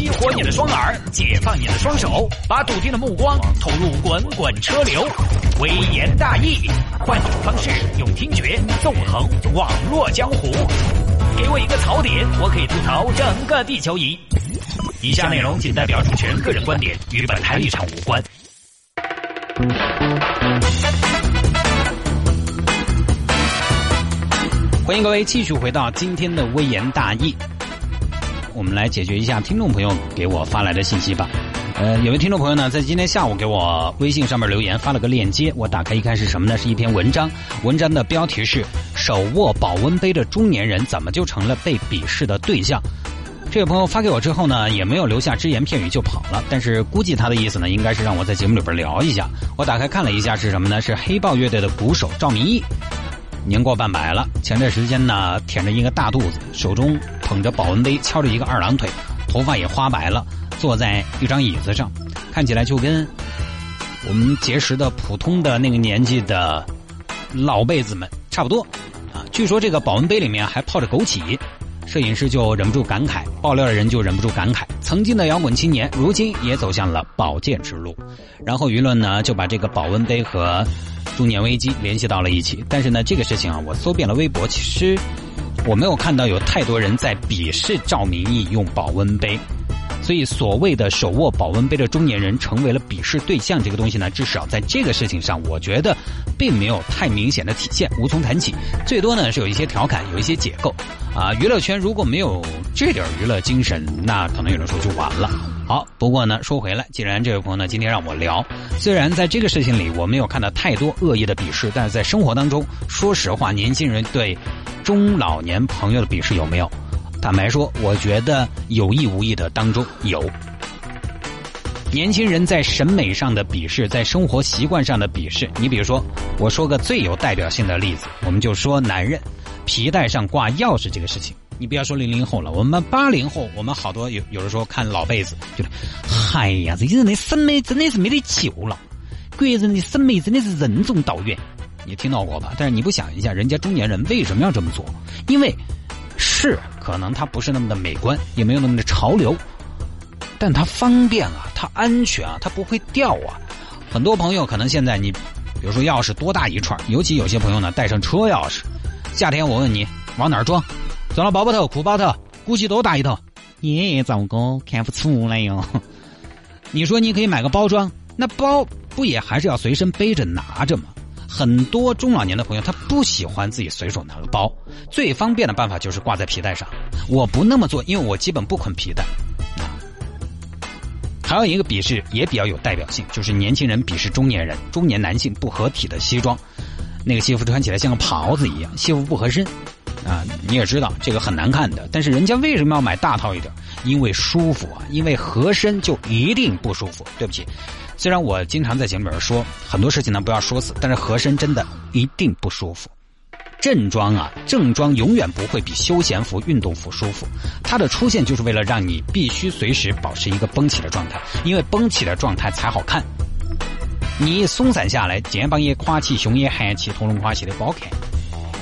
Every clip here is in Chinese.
激活你的双耳，解放你的双手，把笃定的目光投入滚滚车流。微言大义，换种方式用听觉纵横网络江湖。给我一个槽点，我可以吐槽整个地球仪。以下内容仅代表主持人个人观点，与本台立场无关。欢迎各位继续回到今天的微言大义。我们来解决一下听众朋友给我发来的信息吧。呃，有位听众朋友呢，在今天下午给我微信上面留言，发了个链接。我打开一看是什么呢？是一篇文章。文章的标题是“手握保温杯的中年人怎么就成了被鄙视的对象”。这位朋友发给我之后呢，也没有留下只言片语就跑了。但是估计他的意思呢，应该是让我在节目里边聊一下。我打开看了一下是什么呢？是黑豹乐队的鼓手赵明义。年过半百了，前段时间呢，舔着一个大肚子，手中捧着保温杯，翘着一个二郎腿，头发也花白了，坐在一张椅子上，看起来就跟我们结识的普通的那个年纪的老辈子们差不多啊。据说这个保温杯里面还泡着枸杞，摄影师就忍不住感慨，爆料的人就忍不住感慨，曾经的摇滚青年，如今也走向了保健之路。然后舆论呢，就把这个保温杯和。中年危机联系到了一起，但是呢，这个事情啊，我搜遍了微博，其实我没有看到有太多人在鄙视赵明义用保温杯，所以所谓的手握保温杯的中年人成为了鄙视对象，这个东西呢，至少在这个事情上，我觉得并没有太明显的体现，无从谈起，最多呢是有一些调侃，有一些解构，啊，娱乐圈如果没有这点娱乐精神，那可能有人说就完了。好，不过呢，说回来，既然这位朋友呢今天让我聊，虽然在这个事情里我没有看到太多恶意的鄙视，但是在生活当中，说实话，年轻人对中老年朋友的鄙视有没有？坦白说，我觉得有意无意的当中有。年轻人在审美上的鄙视，在生活习惯上的鄙视，你比如说，我说个最有代表性的例子，我们就说男人皮带上挂钥匙这个事情。你不要说零零后了，我们八零后，我们好多有有的时候看老辈子，觉得，哎呀，这些人的审美真的是没得救了，国人的审美真的是任重道远，你听到过吧？但是你不想一下，人家中年人为什么要这么做？因为是可能它不是那么的美观，也没有那么的潮流，但它方便啊，它安全啊，它不会掉啊。很多朋友可能现在你，比如说钥匙多大一串，尤其有些朋友呢带上车钥匙，夏天我问你往哪儿装？装到包包头、裤包头，估计都大一套？耶，糟糕，看不出来哟。你说你可以买个包装，那包不也还是要随身背着拿着吗？很多中老年的朋友他不喜欢自己随手拿个包，最方便的办法就是挂在皮带上。我不那么做，因为我基本不捆皮带。还有一个鄙视也比较有代表性，就是年轻人鄙视中年人、中年男性不合体的西装，那个西服穿起来像个袍子一样，西服不合身。啊，你也知道这个很难看的，但是人家为什么要买大套一点？因为舒服啊，因为合身就一定不舒服。对不起，虽然我经常在节目里边说很多事情呢不要说死，但是和珅真的一定不舒服。正装啊，正装永远不会比休闲服、运动服舒服。它的出现就是为了让你必须随时保持一个绷起的状态，因为绷起的状态才好看。你一松散下来，肩膀也垮起，胸也含起，头龙垮起的不好看。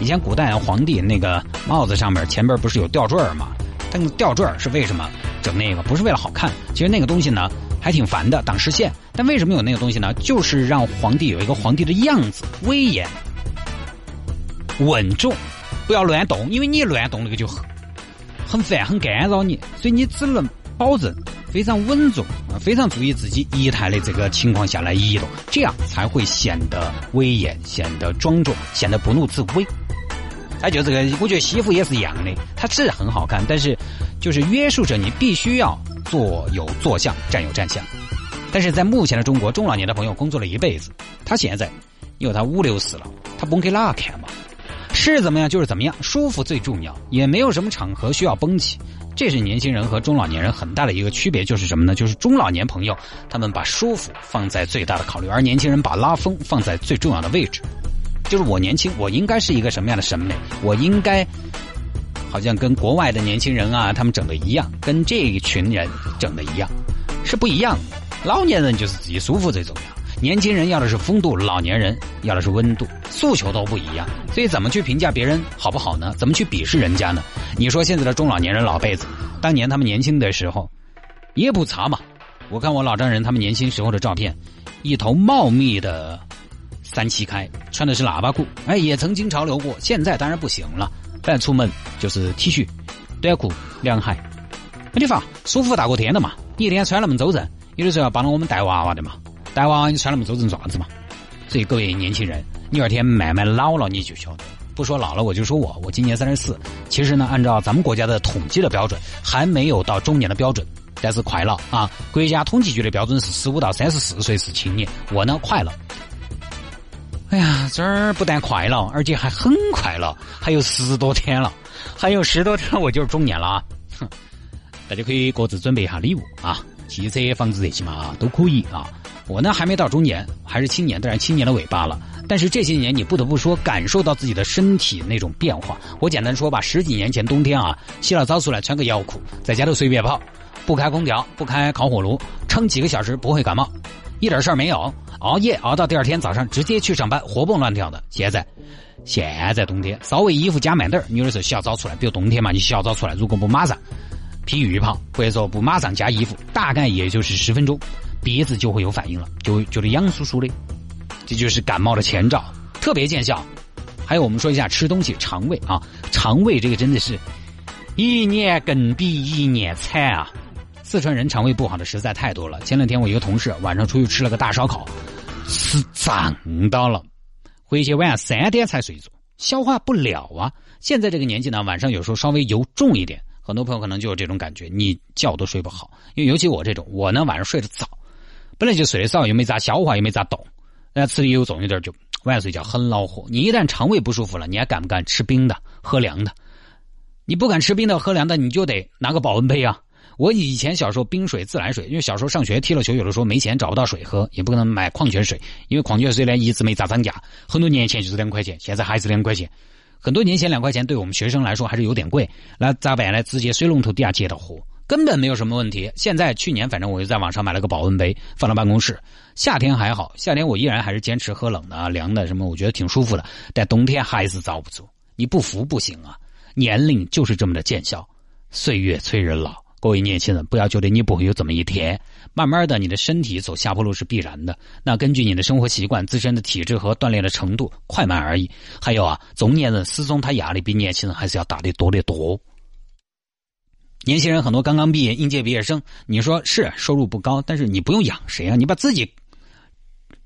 以前古代皇帝那个帽子上面前边不是有吊坠吗？那个吊坠是为什么整那个？不是为了好看，其实那个东西呢还挺烦的，挡视线。但为什么有那个东西呢？就是让皇帝有一个皇帝的样子，威严、稳重，不要乱动，因为你乱动那个就很很烦、很干扰你，所以你只能保证。非常稳重，非常注意自己仪态的这个情况下来移动，这样才会显得威严、显得庄重、显得不怒自威。哎，就这个，我觉得西服也是一样的，它是很好看，但是就是约束着你必须要坐有坐相，站有站相。但是在目前的中国，中老年的朋友工作了一辈子，他现在因为他五六十了，他绷给哪看嘛？是怎么样就是怎么样，舒服最重要，也没有什么场合需要绷起。这是年轻人和中老年人很大的一个区别，就是什么呢？就是中老年朋友他们把舒服放在最大的考虑，而年轻人把拉风放在最重要的位置。就是我年轻，我应该是一个什么样的审美？我应该好像跟国外的年轻人啊，他们整的一样，跟这一群人整的一样，是不一样的。老年人就是自己舒服最重要。年轻人要的是风度，老年人要的是温度，诉求都不一样，所以怎么去评价别人好不好呢？怎么去鄙视人家呢？你说现在的中老年人老辈子，当年他们年轻的时候，也不差嘛。我看我老丈人他们年轻时候的照片，一头茂密的三七开，穿的是喇叭裤，哎，也曾经潮流过。现在当然不行了，但出门就是 T 恤、短裤、凉鞋。没地方，舒服大过天的嘛。你一天穿那么周正，有的时候要帮我们带娃娃的嘛。带娃娃你穿那么周正爪子嘛？所以各位年轻人，你二天慢慢老了你就晓得。不说老了，我就说我，我今年三十四。其实呢，按照咱们国家的统计的标准，还没有到中年的标准。但是快了啊！国家统计局的标准是十五到三十四岁是青年，我呢快了。哎呀，这儿不但快了，而且还很快了，还有十多天了，还有十多天我就是中年了啊！哼，大家可以各自准备一下礼物啊，汽车、房子这些嘛都可以啊。我呢还没到中年，还是青年，当然青年的尾巴了。但是这些年你不得不说感受到自己的身体那种变化。我简单说吧，十几年前冬天啊，洗了澡出来穿个腰裤，在家头随便跑。不开空调，不开烤火炉，撑几个小时不会感冒，一点事儿没有。熬夜熬到第二天早上直接去上班，活蹦乱跳的。现在，现在冬天稍微衣服加慢点儿，你有的时候洗好澡出来，比如冬天嘛，你洗好澡出来，如果不马上披浴袍，或者说不马上加衣服，大概也就是十分钟，鼻子就会有反应了，就觉得痒酥酥的，这就是感冒的前兆，特别见效。还有我们说一下吃东西，肠胃啊，肠胃这个真的是，一年更比一年惨啊。四川人肠胃不好的实在太多了。前两天我一个同事晚上出去吃了个大烧烤，吃胀到了，回去晚上三点才睡着，消化不了啊。现在这个年纪呢，晚上有时候稍微油重一点，很多朋友可能就有这种感觉，你觉都睡不好。因为尤其我这种，我呢晚上睡得早，本来就睡得早，又没咋消化，又没咋动，那吃的油重一点，就晚上睡觉很恼火。你一旦肠胃不舒服了，你还敢不敢吃冰的、喝凉的？你不敢吃冰的、喝凉的，你就得拿个保温杯啊。我以前小时候冰水、自来水，因为小时候上学踢了球，有的时候没钱找不到水喝，也不可能买矿泉水，因为矿泉水呢一直没咋涨价，很多年前就是两块钱，现在还是两块钱。很多年前两块钱对我们学生来说还是有点贵，那咋办呢？直接水龙头底下接的喝，根本没有什么问题。现在去年反正我就在网上买了个保温杯放到办公室，夏天还好，夏天我依然还是坚持喝冷的、凉的什么，我觉得挺舒服的。但冬天还是遭不住，你不服不行啊！年龄就是这么的见效，岁月催人老。各位年轻人，不要觉得你不会有这么一天，慢慢的，你的身体走下坡路是必然的。那根据你的生活习惯、自身的体质和锻炼的程度，快慢而已。还有啊，中年人始终他压力比年轻人还是要大得多得多。年轻人很多刚刚毕业，应届毕业生，你说是收入不高，但是你不用养谁啊？你把自己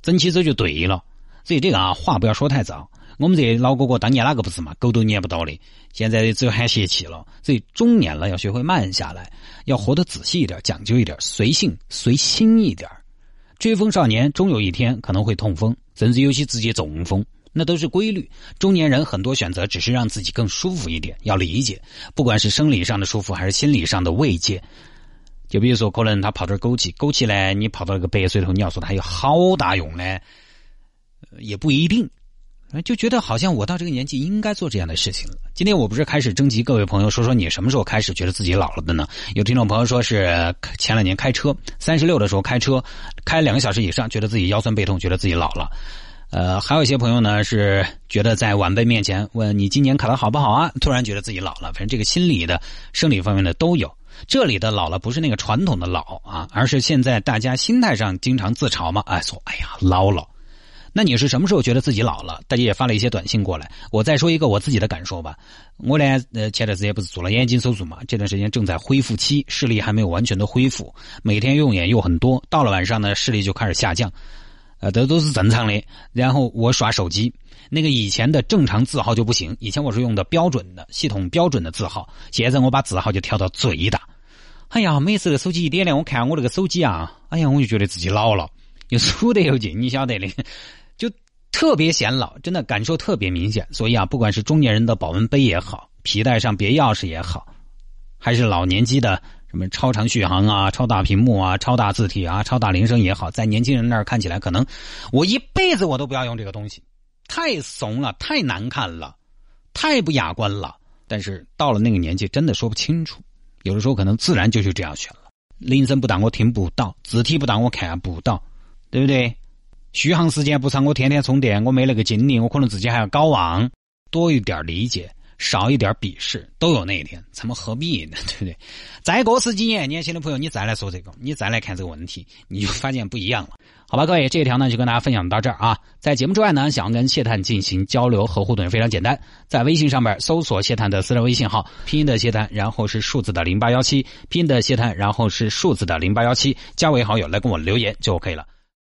整起走就对了。所以这个啊，话不要说太早。我们这老哥哥当年那个不是嘛，狗都撵不到的，现在只有喊泄气了。所以中年了要学会慢下来，要活得仔细一点，讲究一点，随性随心一点。追风少年终有一天可能会痛风，甚至有些直接中风，那都是规律。中年人很多选择只是让自己更舒服一点，要理解，不管是生理上的舒服还是心理上的慰藉。就比如说，可能他泡点枸杞，枸杞呢，你泡到那个白水头，你要说它有好大用呢，也不一定。就觉得好像我到这个年纪应该做这样的事情了。今天我不是开始征集各位朋友说说你什么时候开始觉得自己老了的呢？有听众朋友说是前两年开车三十六的时候开车开两个小时以上，觉得自己腰酸背痛，觉得自己老了。呃，还有一些朋友呢是觉得在晚辈面前问你今年考的好不好啊，突然觉得自己老了。反正这个心理的、生理方面的都有。这里的老了不是那个传统的老啊，而是现在大家心态上经常自嘲嘛，哎说哎呀老了。那你是什么时候觉得自己老了？大家也发了一些短信过来。我再说一个我自己的感受吧。我呢，呃，前段时间不是做了眼睛手术嘛？这段时间正在恢复期，视力还没有完全的恢复，每天用眼又很多，到了晚上呢，视力就开始下降，呃，这都是正常的。然后我耍手机，那个以前的正常字号就不行，以前我是用的标准的系统标准的字号，现在我把字号就调到最大。哎呀，每次的手机一点亮，我看我这个手机啊，哎呀，我就觉得自己老了，又粗得又近，你晓得的。特别显老，真的感受特别明显。所以啊，不管是中年人的保温杯也好，皮带上别钥匙也好，还是老年机的什么超长续航啊、超大屏幕啊、超大字体啊、超大铃声也好，在年轻人那儿看起来，可能我一辈子我都不要用这个东西，太怂了，太难看了，太不雅观了。但是到了那个年纪，真的说不清楚，有的时候可能自然就就这样选了。铃声不大，我听不到；字体不大，我看不到，对不对？续航时间不长，我天天充电，我没那个精力，我可能自己还要搞忘。多一点理解，少一点鄙视，都有那一天，咱们何必呢？对不对？再过十几年，年轻的朋友，你再来说这个，你再来看这个问题，你就发现不一样了。好吧，各位，这一条呢就跟大家分享到这儿啊。在节目之外呢，想要跟谢探进行交流和互动也非常简单，在微信上面搜索谢探的私人微信号，拼音的谢探，然后是数字的零八幺七，拼音的谢探，然后是数字的零八幺七，加为好友来跟我留言就 OK 了。